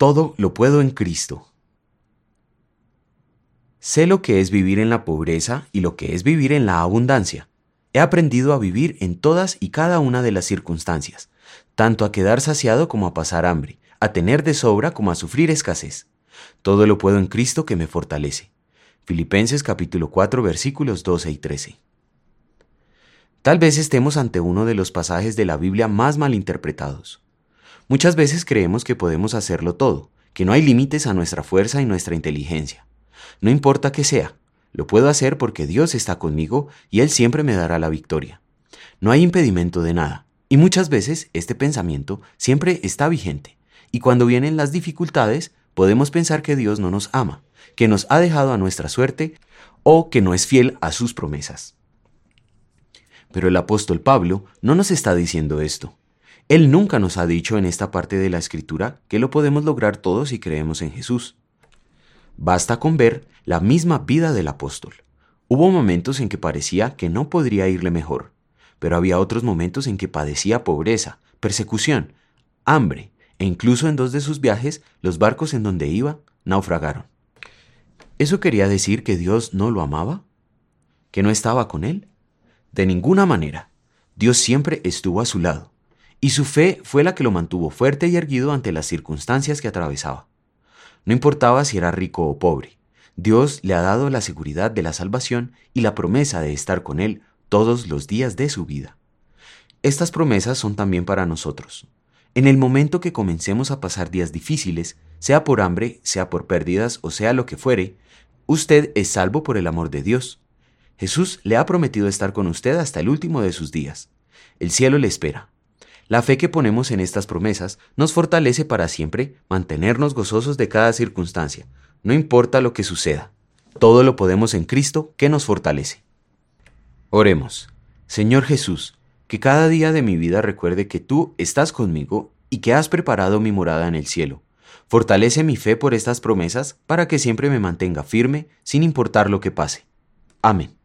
Todo lo puedo en Cristo. Sé lo que es vivir en la pobreza y lo que es vivir en la abundancia. He aprendido a vivir en todas y cada una de las circunstancias, tanto a quedar saciado como a pasar hambre, a tener de sobra como a sufrir escasez. Todo lo puedo en Cristo que me fortalece. Filipenses capítulo 4 versículos 12 y 13. Tal vez estemos ante uno de los pasajes de la Biblia más malinterpretados. Muchas veces creemos que podemos hacerlo todo, que no hay límites a nuestra fuerza y nuestra inteligencia. No importa qué sea, lo puedo hacer porque Dios está conmigo y Él siempre me dará la victoria. No hay impedimento de nada, y muchas veces este pensamiento siempre está vigente, y cuando vienen las dificultades podemos pensar que Dios no nos ama, que nos ha dejado a nuestra suerte o que no es fiel a sus promesas. Pero el apóstol Pablo no nos está diciendo esto. Él nunca nos ha dicho en esta parte de la escritura que lo podemos lograr todos si creemos en Jesús. Basta con ver la misma vida del apóstol. Hubo momentos en que parecía que no podría irle mejor, pero había otros momentos en que padecía pobreza, persecución, hambre, e incluso en dos de sus viajes los barcos en donde iba naufragaron. ¿Eso quería decir que Dios no lo amaba? ¿Que no estaba con él? De ninguna manera. Dios siempre estuvo a su lado, y su fe fue la que lo mantuvo fuerte y erguido ante las circunstancias que atravesaba. No importaba si era rico o pobre, Dios le ha dado la seguridad de la salvación y la promesa de estar con Él todos los días de su vida. Estas promesas son también para nosotros. En el momento que comencemos a pasar días difíciles, sea por hambre, sea por pérdidas o sea lo que fuere, usted es salvo por el amor de Dios. Jesús le ha prometido estar con usted hasta el último de sus días. El cielo le espera. La fe que ponemos en estas promesas nos fortalece para siempre mantenernos gozosos de cada circunstancia, no importa lo que suceda. Todo lo podemos en Cristo que nos fortalece. Oremos. Señor Jesús, que cada día de mi vida recuerde que tú estás conmigo y que has preparado mi morada en el cielo. Fortalece mi fe por estas promesas para que siempre me mantenga firme sin importar lo que pase. Amén.